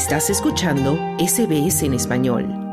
Estás escuchando SBS en español.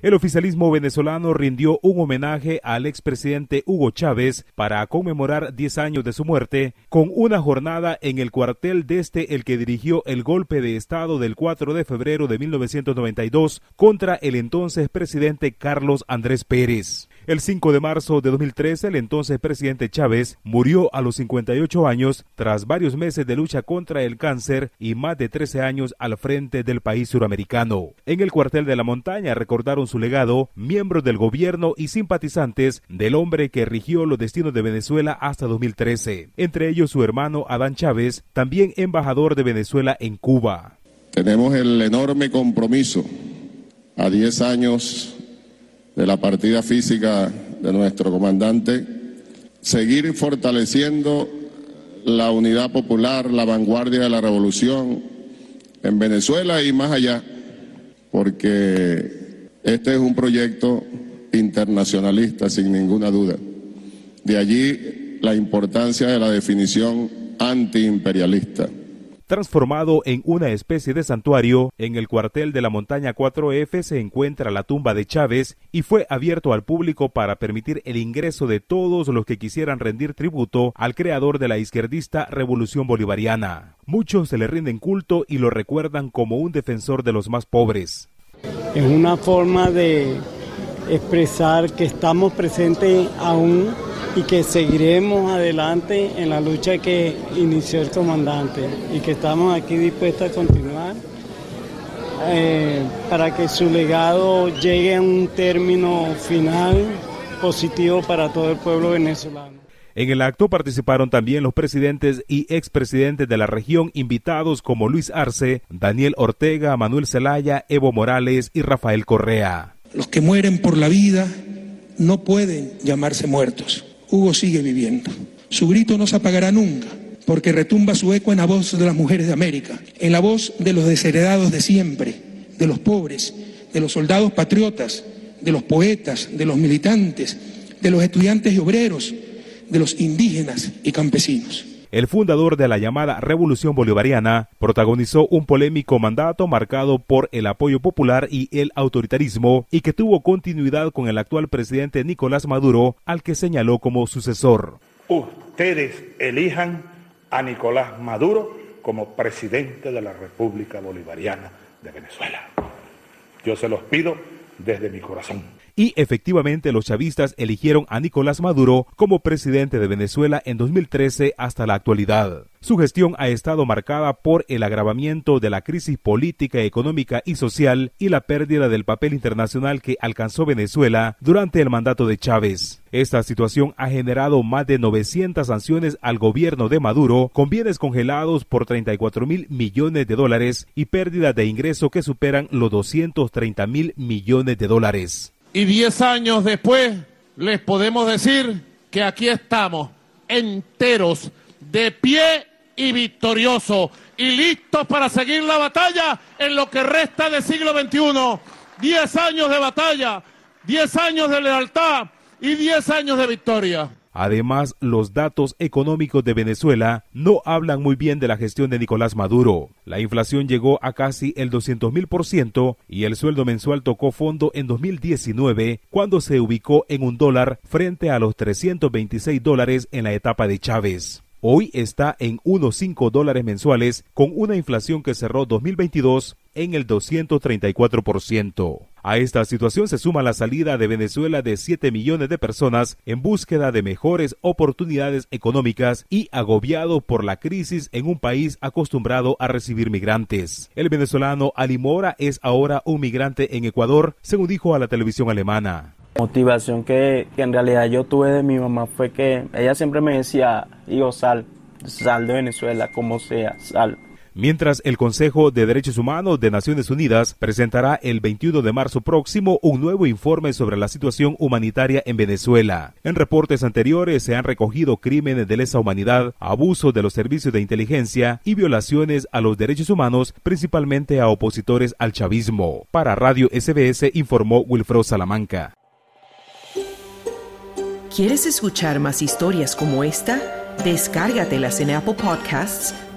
El oficialismo venezolano rindió un homenaje al expresidente Hugo Chávez para conmemorar 10 años de su muerte con una jornada en el cuartel desde el que dirigió el golpe de Estado del 4 de febrero de 1992 contra el entonces presidente Carlos Andrés Pérez. El 5 de marzo de 2013, el entonces presidente Chávez murió a los 58 años tras varios meses de lucha contra el cáncer y más de 13 años al frente del país suramericano. En el cuartel de la montaña recordaron su legado miembros del gobierno y simpatizantes del hombre que rigió los destinos de Venezuela hasta 2013, entre ellos su hermano Adán Chávez, también embajador de Venezuela en Cuba. Tenemos el enorme compromiso a 10 años de la partida física de nuestro comandante, seguir fortaleciendo la unidad popular, la vanguardia de la revolución en Venezuela y más allá, porque este es un proyecto internacionalista sin ninguna duda. De allí la importancia de la definición antiimperialista transformado en una especie de santuario, en el cuartel de la montaña 4F se encuentra la tumba de Chávez y fue abierto al público para permitir el ingreso de todos los que quisieran rendir tributo al creador de la izquierdista revolución bolivariana. Muchos se le rinden culto y lo recuerdan como un defensor de los más pobres. Es una forma de expresar que estamos presentes aún y que seguiremos adelante en la lucha que inició el comandante y que estamos aquí dispuestos a continuar eh, para que su legado llegue a un término final positivo para todo el pueblo venezolano. En el acto participaron también los presidentes y expresidentes de la región invitados como Luis Arce, Daniel Ortega, Manuel Zelaya, Evo Morales y Rafael Correa. Los que mueren por la vida no pueden llamarse muertos. Hugo sigue viviendo. Su grito no se apagará nunca, porque retumba su eco en la voz de las mujeres de América, en la voz de los desheredados de siempre, de los pobres, de los soldados patriotas, de los poetas, de los militantes, de los estudiantes y obreros, de los indígenas y campesinos el fundador de la llamada Revolución Bolivariana, protagonizó un polémico mandato marcado por el apoyo popular y el autoritarismo y que tuvo continuidad con el actual presidente Nicolás Maduro, al que señaló como sucesor. Ustedes elijan a Nicolás Maduro como presidente de la República Bolivariana de Venezuela. Yo se los pido desde mi corazón. Y efectivamente los chavistas eligieron a Nicolás Maduro como presidente de Venezuela en 2013 hasta la actualidad. Su gestión ha estado marcada por el agravamiento de la crisis política, económica y social y la pérdida del papel internacional que alcanzó Venezuela durante el mandato de Chávez. Esta situación ha generado más de 900 sanciones al gobierno de Maduro, con bienes congelados por 34 mil millones de dólares y pérdidas de ingreso que superan los 230 mil millones de dólares. Y diez años después les podemos decir que aquí estamos, enteros, de pie y victoriosos, y listos para seguir la batalla en lo que resta del siglo XXI. Diez años de batalla, diez años de lealtad y diez años de victoria. Además, los datos económicos de Venezuela no hablan muy bien de la gestión de Nicolás Maduro. La inflación llegó a casi el 200 mil por ciento y el sueldo mensual tocó fondo en 2019 cuando se ubicó en un dólar frente a los 326 dólares en la etapa de Chávez. Hoy está en unos 5 dólares mensuales con una inflación que cerró 2022 en el 234%. A esta situación se suma la salida de Venezuela de 7 millones de personas en búsqueda de mejores oportunidades económicas y agobiado por la crisis en un país acostumbrado a recibir migrantes. El venezolano Ali Mora es ahora un migrante en Ecuador, según dijo a la televisión alemana. Motivación que, que en realidad yo tuve de mi mamá fue que ella siempre me decía, hijo, sal, sal de Venezuela, como sea, sal mientras el Consejo de Derechos Humanos de Naciones Unidas presentará el 21 de marzo próximo un nuevo informe sobre la situación humanitaria en Venezuela. En reportes anteriores se han recogido crímenes de lesa humanidad, abuso de los servicios de inteligencia y violaciones a los derechos humanos, principalmente a opositores al chavismo. Para Radio SBS informó Wilfredo Salamanca. ¿Quieres escuchar más historias como esta? Descárgatelas en Apple Podcasts